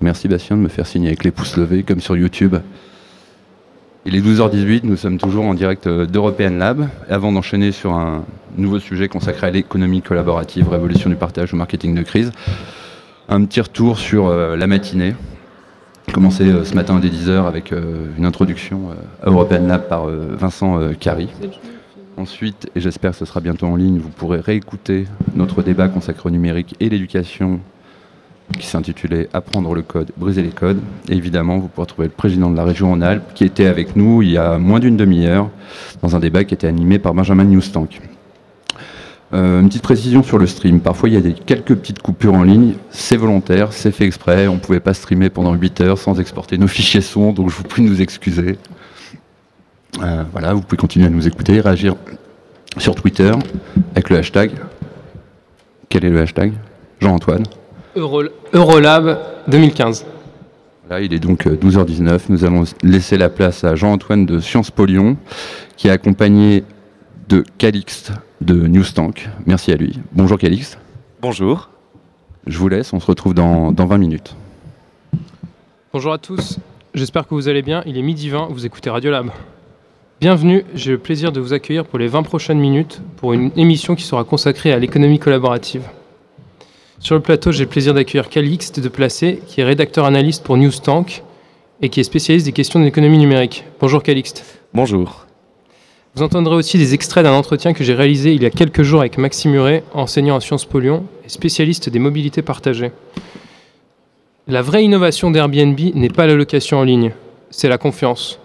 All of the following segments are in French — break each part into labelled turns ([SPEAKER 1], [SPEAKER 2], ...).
[SPEAKER 1] Merci. Bastien de me faire signer avec les pouces levés comme sur YouTube. Il est 12h18, nous sommes toujours en direct euh, d'European Lab. avant d'enchaîner sur un nouveau sujet consacré à l'économie collaborative, révolution du partage au marketing de crise, un petit retour sur euh, la matinée. Commencé euh, ce matin dès 10h avec une introduction à European Lab par Vincent Carry. Ensuite, et j'espère que ce sera bientôt en ligne, vous pourrez réécouter notre débat consacré au numérique et l'éducation qui s'intitulait Apprendre le code, briser les codes. Et évidemment, vous pourrez trouver le président de la région en alpes qui était avec nous il y a moins d'une demi-heure dans un débat qui était animé par Benjamin Newstank. Euh, une petite précision sur le stream. Parfois, il y a quelques petites coupures en ligne. C'est volontaire, c'est fait exprès. On ne pouvait pas streamer pendant 8 heures sans exporter nos fichiers son, donc je vous prie de nous excuser. Euh, voilà, vous pouvez continuer à nous écouter, réagir sur Twitter avec le hashtag. Quel est le hashtag? Jean-Antoine
[SPEAKER 2] Eurolab 2015.
[SPEAKER 1] Là, il est donc 12h19. Euh, Nous allons laisser la place à Jean-Antoine de Sciences Po Lyon, qui est accompagné de Calixte de Newstank. Merci à lui. Bonjour Calixte.
[SPEAKER 3] Bonjour.
[SPEAKER 1] Je vous laisse, on se retrouve dans, dans 20 minutes.
[SPEAKER 2] Bonjour à tous, j'espère que vous allez bien. Il est midi 20, vous écoutez Radiolab. Bienvenue, j'ai le plaisir de vous accueillir pour les 20 prochaines minutes pour une émission qui sera consacrée à l'économie collaborative. Sur le plateau, j'ai le plaisir d'accueillir Calixte de Placé, qui est rédacteur analyste pour Newstank et qui est spécialiste des questions de l'économie numérique. Bonjour Calixte.
[SPEAKER 3] Bonjour.
[SPEAKER 2] Vous entendrez aussi des extraits d'un entretien que j'ai réalisé il y a quelques jours avec Maxime Muret, enseignant à Sciences Po Lyon et spécialiste des mobilités partagées. La vraie innovation d'Airbnb n'est pas la location en ligne, c'est la confiance.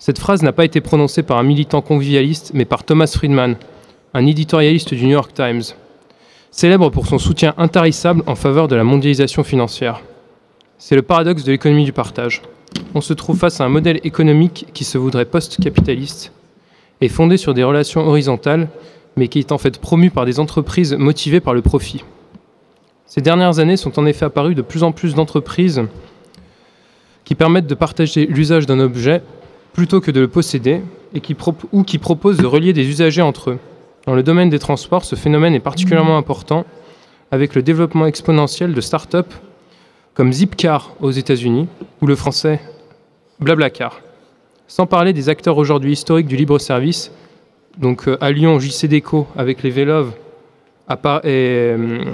[SPEAKER 2] Cette phrase n'a pas été prononcée par un militant convivialiste, mais par Thomas Friedman, un éditorialiste du New York Times célèbre pour son soutien intarissable en faveur de la mondialisation financière. C'est le paradoxe de l'économie du partage. On se trouve face à un modèle économique qui se voudrait post-capitaliste et fondé sur des relations horizontales, mais qui est en fait promu par des entreprises motivées par le profit. Ces dernières années sont en effet apparues de plus en plus d'entreprises qui permettent de partager l'usage d'un objet plutôt que de le posséder et qui ou qui proposent de relier des usagers entre eux. Dans le domaine des transports, ce phénomène est particulièrement important avec le développement exponentiel de start-up comme Zipcar aux États-Unis ou le français Blablacar. Sans parler des acteurs aujourd'hui historiques du libre service, donc euh, à Lyon, JC Déco avec les Vélov et, euh,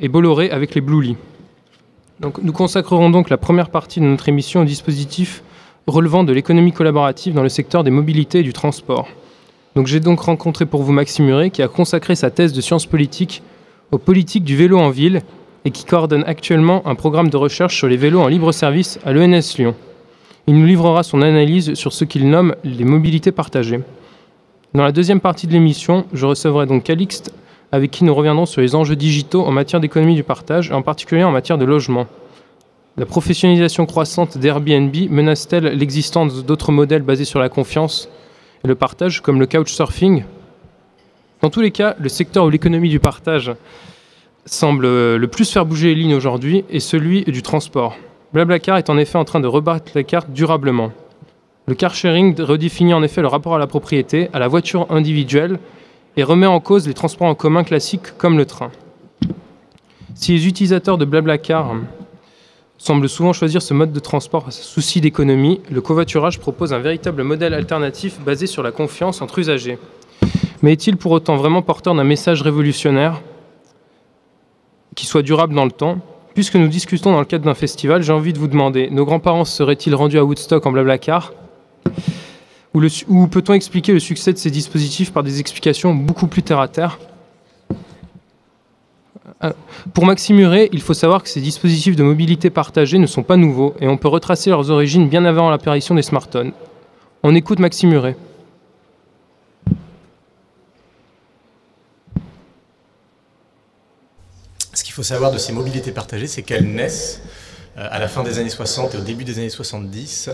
[SPEAKER 2] et Bolloré avec les Bluely. Donc, nous consacrerons donc la première partie de notre émission au dispositif relevant de l'économie collaborative dans le secteur des mobilités et du transport. J'ai donc rencontré pour vous Maxime Muret qui a consacré sa thèse de sciences politiques aux politiques du vélo en ville et qui coordonne actuellement un programme de recherche sur les vélos en libre service à l'ENS Lyon. Il nous livrera son analyse sur ce qu'il nomme les mobilités partagées. Dans la deuxième partie de l'émission, je recevrai donc Calixte avec qui nous reviendrons sur les enjeux digitaux en matière d'économie du partage et en particulier en matière de logement. La professionnalisation croissante d'Airbnb menace-t-elle l'existence d'autres modèles basés sur la confiance? Le partage comme le couchsurfing. Dans tous les cas, le secteur où l'économie du partage semble le plus faire bouger les lignes aujourd'hui est celui du transport. Blablacar est en effet en train de rebattre la carte durablement. Le car sharing redéfinit en effet le rapport à la propriété, à la voiture individuelle et remet en cause les transports en commun classiques comme le train. Si les utilisateurs de Blablacar semble souvent choisir ce mode de transport par souci d'économie, le covoiturage propose un véritable modèle alternatif basé sur la confiance entre usagers. Mais est-il pour autant vraiment porteur d'un message révolutionnaire qui soit durable dans le temps? Puisque nous discutons dans le cadre d'un festival, j'ai envie de vous demander, nos grands-parents seraient-ils rendus à Woodstock en blablacar? Ou, ou peut-on expliquer le succès de ces dispositifs par des explications beaucoup plus terre-à-terre euh, pour Maxime Muret, il faut savoir que ces dispositifs de mobilité partagée ne sont pas nouveaux et on peut retracer leurs origines bien avant l'apparition des smartphones. On écoute Maxime Muret.
[SPEAKER 4] Ce qu'il faut savoir de ces mobilités partagées, c'est qu'elles naissent euh, à la fin des années 60 et au début des années 70,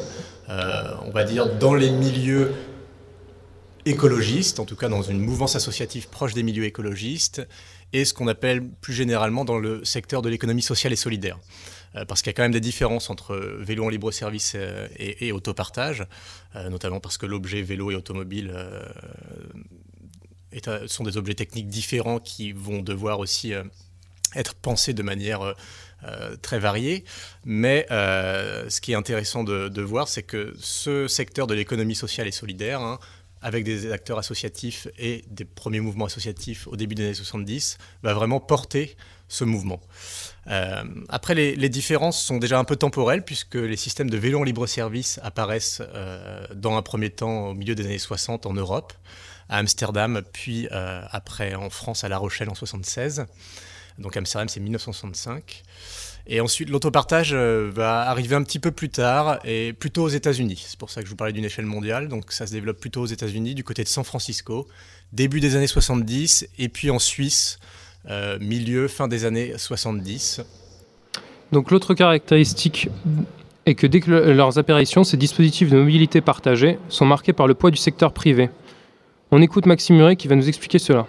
[SPEAKER 4] euh, on va dire dans les milieux écologistes, en tout cas dans une mouvance associative proche des milieux écologistes, et ce qu'on appelle plus généralement dans le secteur de l'économie sociale et solidaire. Euh, parce qu'il y a quand même des différences entre vélo en libre service euh, et, autopartage, euh, notamment parce que l'objet vélo et automobile sont des objets techniques différents qui vont devoir aussi être pensés de manière très variée. Mais ce qui est intéressant de, voir, c'est que ce secteur de l'économie sociale et solidaire, hein, avec des acteurs associatifs et des premiers mouvements associatifs au début des années 70, va vraiment porter ce mouvement. Euh, après, les, différences sont déjà un peu temporelles, puisque les systèmes de vélo en libre-service apparaissent euh, dans un premier temps au milieu des années 60 en Europe, à Amsterdam, puis euh, après en France, à La Rochelle en 76. Donc Amsterdam, c'est 1965. Et ensuite, l'autopartage va arriver un petit peu plus tard et plutôt aux États-Unis. C'est pour ça que je vous parlais d'une échelle mondiale. Donc ça se développe plutôt aux États-Unis, du côté de San Francisco, début des années 70, et puis en Suisse, euh, milieu, fin des années 70.
[SPEAKER 2] Donc l'autre caractéristique est que dès que leurs apparitions, ces dispositifs de mobilité partagée sont marqués par le poids du secteur privé. On écoute Maxime Muret qui va nous expliquer cela.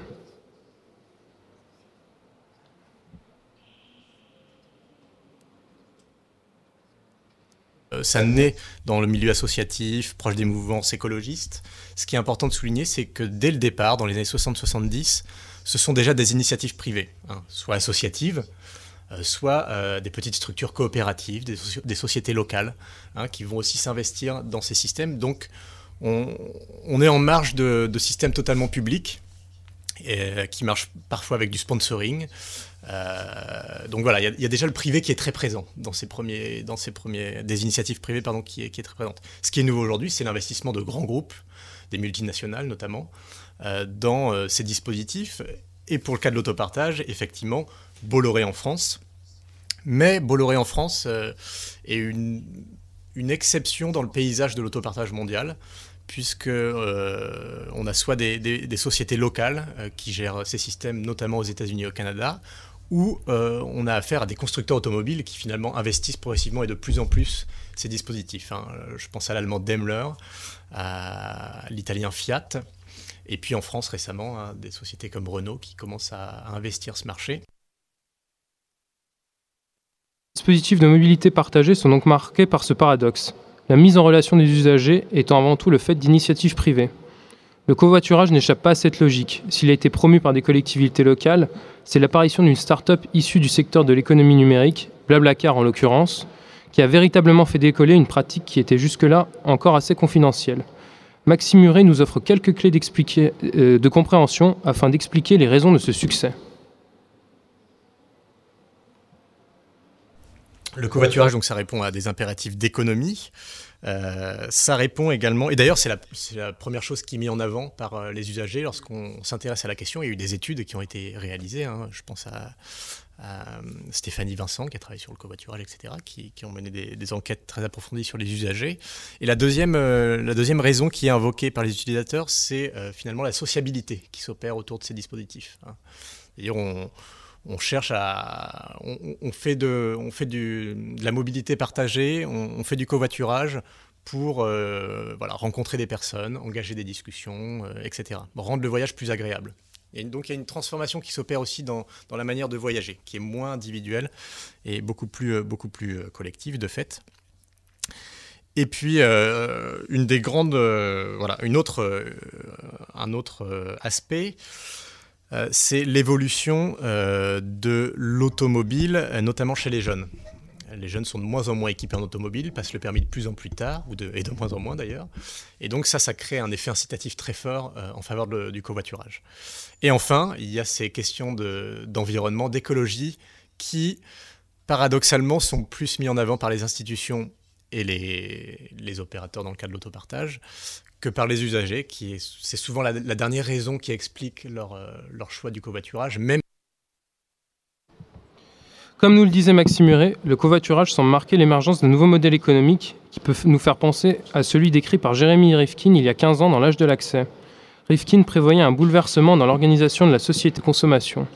[SPEAKER 4] Ça naît dans le milieu associatif, proche des mouvements écologistes. Ce qui est important de souligner, c'est que dès le départ, dans les années 60-70, ce sont déjà des initiatives privées, hein, soit associatives, euh, soit euh, des petites structures coopératives, des, sociétés locales, hein, qui vont aussi s'investir dans ces systèmes. Donc, on, est en marge de, systèmes totalement publics, et, qui marchent parfois avec du sponsoring. Euh, donc voilà, il y, a déjà le privé qui est très présent dans ces premiers, dans ces premiers, des initiatives privées pardon, qui est, très présente. Ce qui est nouveau aujourd'hui, c'est l'investissement de grands groupes, des multinationales notamment, euh, dans euh, ces dispositifs. Et pour le cas de l'autopartage, effectivement, Bolloré en France. Mais Bolloré en France euh, est une, une, exception dans le paysage de l'autopartage mondial, puisque on a soit des, sociétés locales qui gèrent ces systèmes, notamment aux États-Unis et au Canada, ou on a affaire à des constructeurs automobiles qui finalement investissent progressivement et de plus en plus ces dispositifs. Hein. Je pense à l'allemand Daimler, à l'italien Fiat, et puis en France récemment, hein, des sociétés comme Renault qui commencent à, investir ce marché.
[SPEAKER 2] Les dispositifs de mobilité partagée sont donc marqués par ce paradoxe. La mise en relation des usagers étant avant tout le fait d'initiatives privées. Le covoiturage n'échappe pas à cette logique. S'il a été promu par des collectivités locales, c'est l'apparition d'une start-up issue du secteur de l'économie numérique, Blablacar en l'occurrence, qui a véritablement fait décoller une pratique qui était jusque-là encore assez confidentielle. Maxime Muret nous offre quelques clés euh, de compréhension afin d'expliquer les raisons de ce succès.
[SPEAKER 4] Le covoiturage, donc, ça répond à des impératifs d'économie. Euh, ça répond également, et d'ailleurs c'est la, première chose qui est mise en avant par euh, les usagers lorsqu'on s'intéresse à la question. Il y a eu des études qui ont été réalisées, hein. je pense à, Stéphanie Vincent qui a travaillé sur le covoiturage, etc., qui, ont mené des, enquêtes très approfondies sur les usagers. Et la deuxième, euh, la deuxième raison qui est invoquée par les utilisateurs, c'est finalement la sociabilité qui s'opère autour de ces dispositifs. Hein. On on cherche à, on, fait de, on fait de la mobilité partagée, on, fait du covoiturage pour euh, voilà, rencontrer des personnes, engager des discussions, euh, etc. Rendre le voyage plus agréable. Et donc il y a une transformation qui s'opère aussi dans, la manière de voyager, qui est moins individuelle et beaucoup plus, euh, beaucoup plus collective de fait. Et puis une des grandes, voilà, une autre, un autre aspect c'est l'évolution euh, de l'automobile, euh, notamment chez les jeunes. Les jeunes sont de moins en moins équipés en automobile, passent le permis de plus en plus tard, et de moins en moins d'ailleurs. Et donc ça, ça crée un effet incitatif très fort en faveur du covoiturage. Et enfin, il y a ces questions d'environnement, d'écologie, qui paradoxalement sont plus mis en avant par les institutions et les, les opérateurs dans le cas de l'autopartage que par les usagers, qui c'est souvent la, dernière raison qui explique leur, euh, leur choix du covoiturage, même
[SPEAKER 2] comme nous le disait Maxime Muret, le covoiturage semble marquer l'émergence de nouveaux modèles économiques qui peuvent nous faire penser à celui décrit par Jérémy Rifkin il y a 15 ans dans l'âge de l'accès. Rifkin prévoyait un bouleversement dans l'organisation de la société consommation.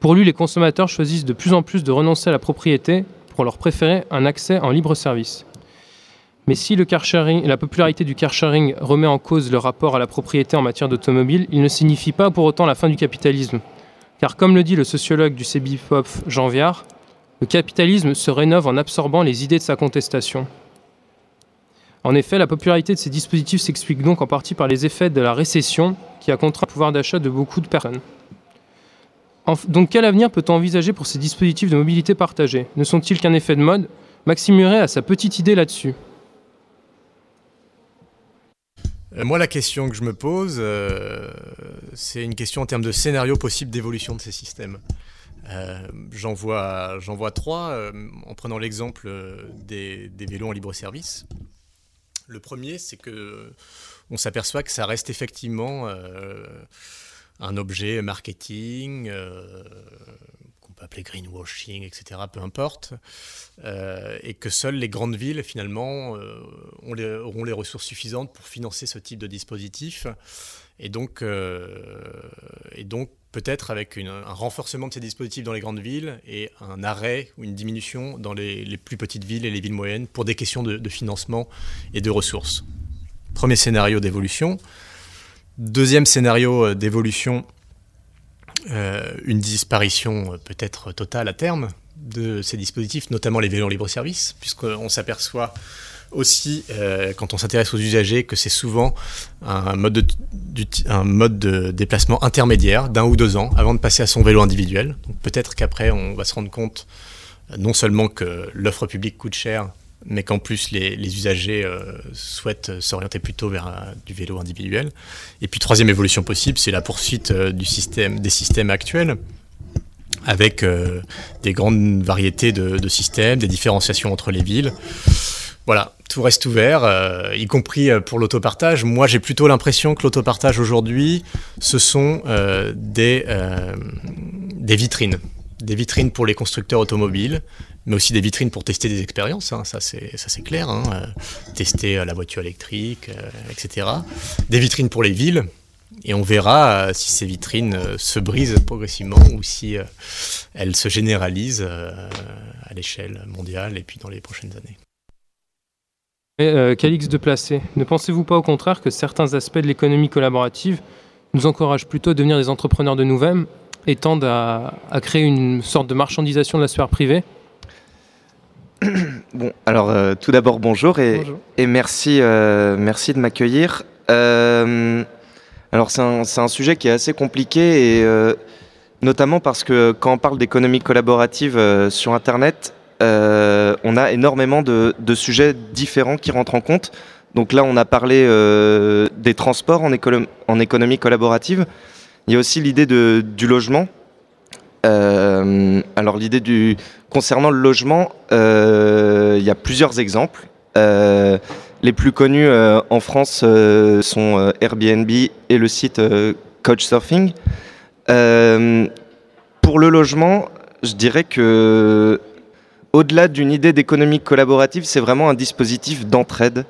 [SPEAKER 2] Pour lui, les consommateurs choisissent de plus en plus de renoncer à la propriété pour leur préférer un accès en libre service. Mais si le car la popularité du car sharing remet en cause le rapport à la propriété en matière d'automobile, il ne signifie pas pour autant la fin du capitalisme. Car comme le dit le sociologue du CBPOP Jean Viard, le capitalisme se rénove en absorbant les idées de sa contestation. En effet, la popularité de ces dispositifs s'explique donc en partie par les effets de la récession qui a contraint le pouvoir d'achat de beaucoup de personnes. donc quel avenir peut-on envisager pour ces dispositifs de mobilité partagée? Ne sont-ils qu'un effet de mode? Maxime Muret a sa petite idée là-dessus.
[SPEAKER 4] Euh, moi, la question que je me pose, euh, c'est une question en termes de scénario possible d'évolution de ces systèmes. Euh, j'en vois, vois, trois, en prenant l'exemple des, des, vélos en libre service. Le premier, c'est que on s'aperçoit que ça reste effectivement un objet marketing, euh, appeler greenwashing, etc., peu importe, euh, et que seules les grandes villes, finalement, euh, auront les ressources suffisantes pour financer ce type de dispositif. Et donc, et donc peut-être avec un renforcement de ces dispositifs dans les grandes villes et un arrêt ou une diminution dans les, plus petites villes et les villes moyennes pour des questions de financement et de ressources. Premier scénario d'évolution. Deuxième scénario euh, d'évolution, euh, une disparition euh, peut-être totale à terme de ces dispositifs, notamment les vélos libre-service, puisqu'on s'aperçoit aussi, quand on s'intéresse aux usagers, que c'est souvent un mode, de, déplacement intermédiaire d'un ou deux ans avant de passer à son vélo individuel. Peut-être qu'après, on va se rendre compte non seulement que l'offre publique coûte cher, mais qu'en plus les, usagers euh, souhaitent s'orienter plutôt vers euh, du vélo individuel. Et puis troisième évolution possible, c'est la poursuite euh, du système, des systèmes actuels, avec des grandes variétés de, systèmes, des différenciations entre les villes. Voilà, tout reste ouvert, y compris pour l'autopartage. Moi, j'ai plutôt l'impression que l'autopartage aujourd'hui, ce sont des, des vitrines des vitrines pour les constructeurs automobiles, mais aussi des vitrines pour tester des expériences, hein, ça c'est clair, hein, euh, tester euh, la voiture électrique, euh, etc. Des vitrines pour les villes, et on verra si ces vitrines se brisent progressivement ou si elles se généralisent à l'échelle mondiale et puis dans les prochaines années.
[SPEAKER 2] Calix de Placé, ne pensez-vous pas au contraire que certains aspects de l'économie collaborative nous encouragent plutôt à devenir des entrepreneurs de nous-mêmes et tendent à, créer une sorte de marchandisation de la sphère privée?
[SPEAKER 3] Bon, alors euh, tout d'abord bonjour et, et merci, euh, merci de m'accueillir. Euh, alors c'est un, un, sujet qui est assez compliqué et notamment parce que quand on parle d'économie collaborative sur Internet, on a énormément de, de, sujets différents qui rentrent en compte. Donc là, on a parlé des transports en, en économie collaborative. Il y a aussi l'idée du logement. Alors l'idée du concernant le logement, euh, il y a plusieurs exemples. Euh, les plus connus en France sont Airbnb et le site Couchsurfing. pour le logement, je dirais que au-delà d'une idée d'économie collaborative, c'est vraiment un dispositif d'entraide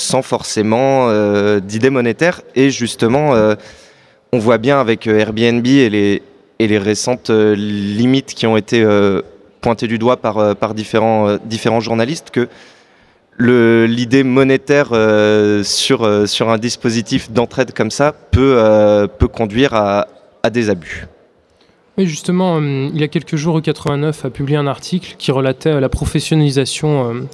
[SPEAKER 3] sans forcément euh, d'idées monétaires. Et justement, euh, on voit bien avec euh, Airbnb et les récentes limites qui ont été pointées du doigt par, par différents, différents journalistes que l'idée monétaire sur, sur un dispositif d'entraide comme ça peut, peut conduire à, à des abus.
[SPEAKER 2] Oui, justement, il y a quelques jours, E89 a publié un article qui relatait la professionnalisation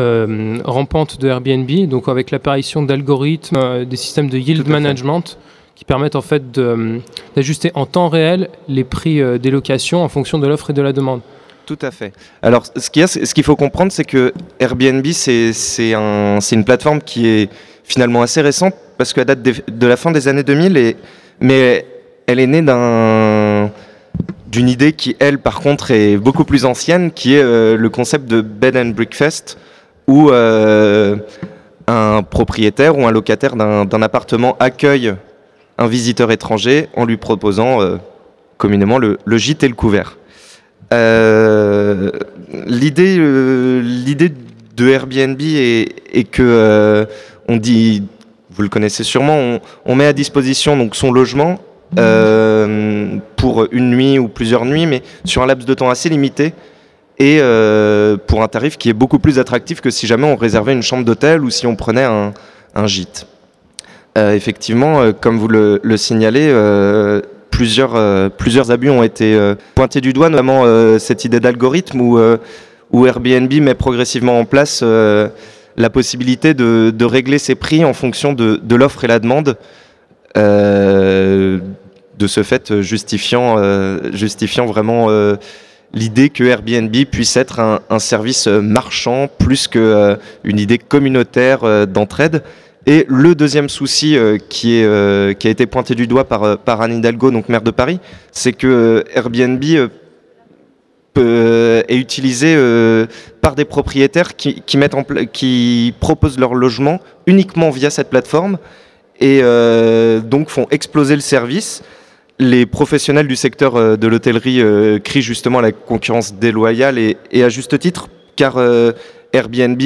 [SPEAKER 2] euh, rampante de Airbnb, donc avec l'apparition d'algorithmes, euh, des systèmes de yield management qui permettent en fait euh, d'ajuster en temps réel les prix des locations en fonction de l'offre et de la demande.
[SPEAKER 3] Tout à fait. Alors, ce qu'il faut comprendre, c'est que Airbnb, c'est un, une plateforme qui est finalement assez récente parce qu'elle date de la fin des années 2000, et, mais elle est née d'un d'une idée qui, elle, par contre, est beaucoup plus ancienne, qui est le concept de bed and breakfast, où euh, un propriétaire ou un locataire d'un appartement accueille un visiteur étranger en lui proposant euh, communément le, gîte et le couvert. Euh, l'idée, l'idée de Airbnb est, que on dit, vous le connaissez sûrement, on, met à disposition donc son logement pour une nuit ou plusieurs nuits, mais sur un laps de temps assez limité, et euh, pour un tarif qui est beaucoup plus attractif que si jamais on réservait une chambre d'hôtel ou si on prenait un, gîte. Euh, effectivement, euh, comme vous le, signalez, plusieurs, plusieurs abus ont été pointés du doigt, notamment cette idée d'algorithme où, Airbnb met progressivement en place la possibilité de, régler ses prix en fonction de, l'offre et la demande de ce fait justifiant, vraiment l'idée que Airbnb puisse être un, service marchand plus qu'une une idée communautaire d'entraide. Et le deuxième souci qui, est, qui a été pointé du doigt par, par Anne Hidalgo, donc maire de Paris, c'est que Airbnb est utilisé par des propriétaires qui, proposent leur logement uniquement via cette plateforme et euh, donc font exploser le service. Les professionnels du secteur euh, de l'hôtellerie euh, crient justement à la concurrence déloyale et, à juste titre, car Airbnb,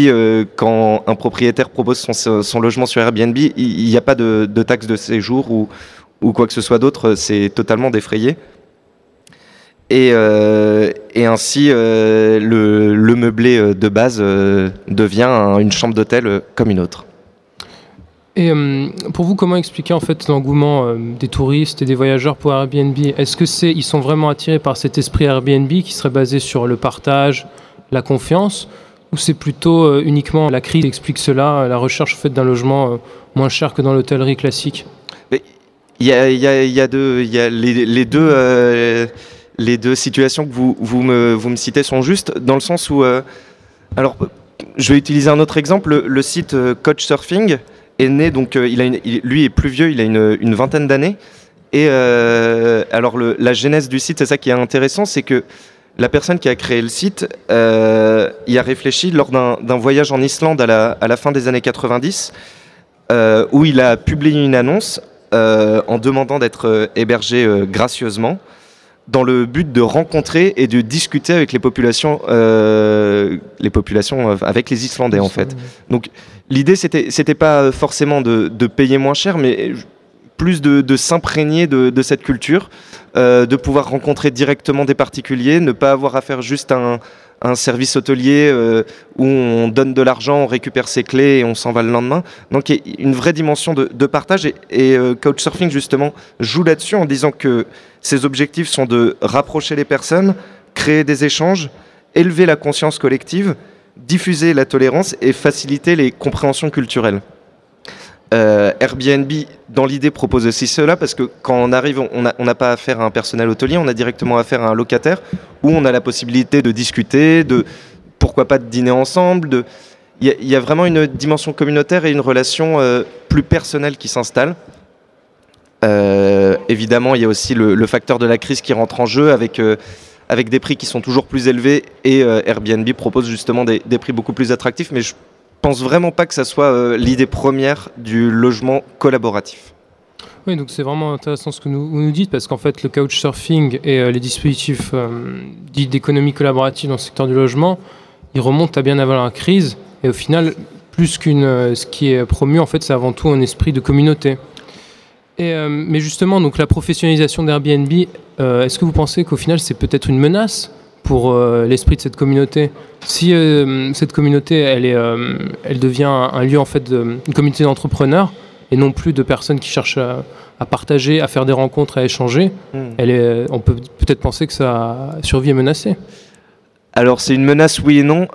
[SPEAKER 3] quand un propriétaire propose son, logement sur Airbnb, il n'y a pas de, taxe de séjour ou, quoi que ce soit d'autre, c'est totalement défrayé. Et, euh, ainsi, euh, le, meublé euh, de base devient une chambre d'hôtel comme une autre.
[SPEAKER 2] Et pour vous, comment expliquer en fait l'engouement des touristes et des voyageurs pour Airbnb? Est-ce que c'est ils sont vraiment attirés par cet esprit Airbnb qui serait basé sur le partage, la confiance, ou c'est plutôt uniquement la crise qui explique cela, la recherche faite d'un logement moins cher que dans l'hôtellerie classique?
[SPEAKER 3] Il y a, les, deux situations que vous, me, citez sont justes, dans le sens où... Euh, alors, je vais utiliser un autre exemple. Le, site euh, Couchsurfing est né, donc euh, il a lui est plus vieux, il a une, vingtaine d'années. Et alors, le, la genèse du site, c'est ça qui est intéressant, c'est que la personne qui a créé le site y a réfléchi lors d'un voyage en Islande à la, à la, fin des années 90, où il a publié une annonce en demandant d'être hébergé gracieusement dans le but de rencontrer et de discuter avec les populations, euh, les populations euh, avec les Islandais en fait. Donc l'idée c'était c'était pas forcément de, de, payer moins cher, mais plus de, s'imprégner de, cette culture, euh, de pouvoir rencontrer directement des particuliers, ne pas avoir à faire juste un, un service hôtelier euh, où on donne de l'argent, on récupère ses clés et on s'en va le lendemain. Donc il y a une vraie dimension de, de partage et, et euh, Couchsurfing justement joue là-dessus en disant que ses objectifs sont de rapprocher les personnes, créer des échanges, élever la conscience collective, diffuser la tolérance et faciliter les compréhensions culturelles. Euh, Airbnb, dans l'idée, propose aussi cela parce que quand on arrive, on n'a pas affaire à un personnel hôtelier, on a directement affaire à un locataire où on a la possibilité de discuter, de pourquoi pas de dîner ensemble. Il y, a vraiment une dimension communautaire et une relation euh, plus personnelle qui s'installe. Euh, évidemment, il y a aussi le, facteur de la crise qui rentre en jeu avec, avec des prix qui sont toujours plus élevés et Airbnb propose justement des, des, prix beaucoup plus attractifs. Mais je pense vraiment pas que ça soit euh, l'idée première du logement collaboratif.
[SPEAKER 2] Oui, donc c'est vraiment intéressant ce que vous nous dites, parce qu'en fait, le couchsurfing et euh, les dispositifs euh, dits d'économie collaborative dans le secteur du logement, ils remontent à bien avant la crise, et au final, plus qu'une, ce qui est promu, en fait, c'est avant tout un esprit de communauté. Et, mais justement, donc la professionnalisation d'Airbnb, est-ce que vous pensez qu'au final, c'est peut-être une menace pour euh, l'esprit de cette communauté. Si euh, cette communauté, elle, est, euh, elle devient un, lieu, en fait, de, une communauté d'entrepreneurs, et non plus de personnes qui cherchent à, partager, à faire des rencontres, à échanger, hmm. elle est, on peut peut-être penser que sa survie est menacée.
[SPEAKER 3] Alors c'est une menace oui et non.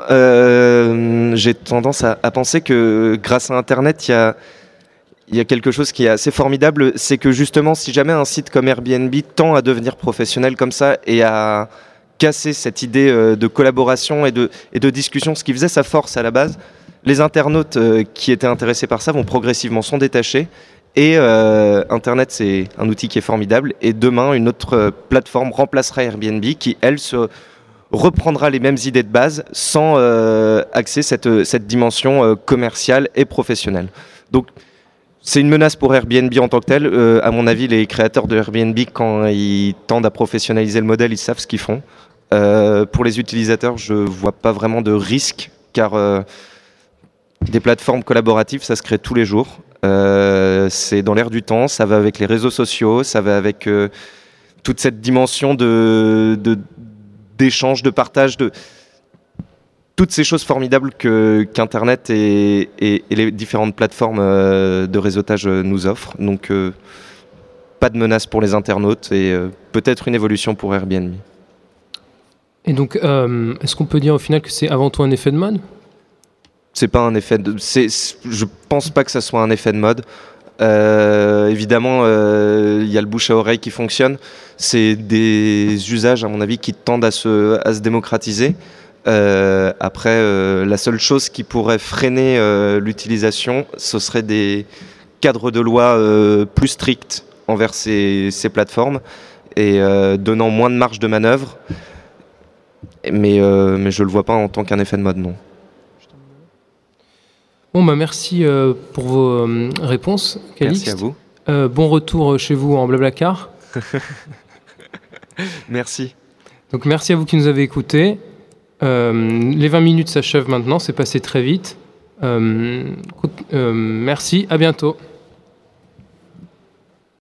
[SPEAKER 3] J'ai tendance à, penser que grâce à Internet, il y a, y a quelque chose qui est assez formidable. C'est que justement, si jamais un site comme Airbnb tend à devenir professionnel comme ça et à, casser cette idée euh, de collaboration et de, discussion, ce qui faisait sa force à la base. Les internautes euh, qui étaient intéressés par ça vont progressivement s'en détacher. Et euh, Internet, c'est un outil qui est formidable. Et demain, une autre plateforme remplacera Airbnb qui, elle, se reprendra les mêmes idées de base sans axer cette, cette dimension commerciale et professionnelle. Donc, c'est une menace pour Airbnb en tant que tel. à mon avis, les créateurs de Airbnb, quand ils tendent à professionnaliser le modèle, ils savent ce qu'ils font. Euh, pour les utilisateurs, je vois pas vraiment de risque car euh, des plateformes collaboratives, ça se crée tous les jours. Euh, c'est dans l'air du temps, ça va avec les réseaux sociaux, ça va avec toute cette dimension de, d'échange, de, partage, de toutes ces choses formidables que qu'Internet et, et, les différentes plateformes de réseautage nous offrent. Donc, pas de menace pour les internautes et peut-être une évolution pour Airbnb.
[SPEAKER 2] Et donc, euh, est-ce qu'on peut dire au final que c'est avant tout un effet de mode?
[SPEAKER 3] C'est pas un effet je pense pas que ça soit un effet de mode. évidemment, il y a le bouche à oreille qui fonctionne. C'est des usages, à mon avis, qui tendent à se, démocratiser. après, la seule chose qui pourrait freiner l'utilisation, ce serait des cadres de loi plus stricts envers ces plateformes et donnant moins de marge de manœuvre. Mais, mais je ne le vois pas en tant qu'un effet de mode, non.
[SPEAKER 2] Bon, bah merci euh, pour vos euh, réponses, Calixte.
[SPEAKER 3] Merci à vous.
[SPEAKER 2] Euh, bon retour chez vous en Blablacar.
[SPEAKER 3] merci.
[SPEAKER 2] Donc merci à vous qui nous avez écoutés. les 20 minutes s'achèvent maintenant, c'est passé très vite. merci, à bientôt.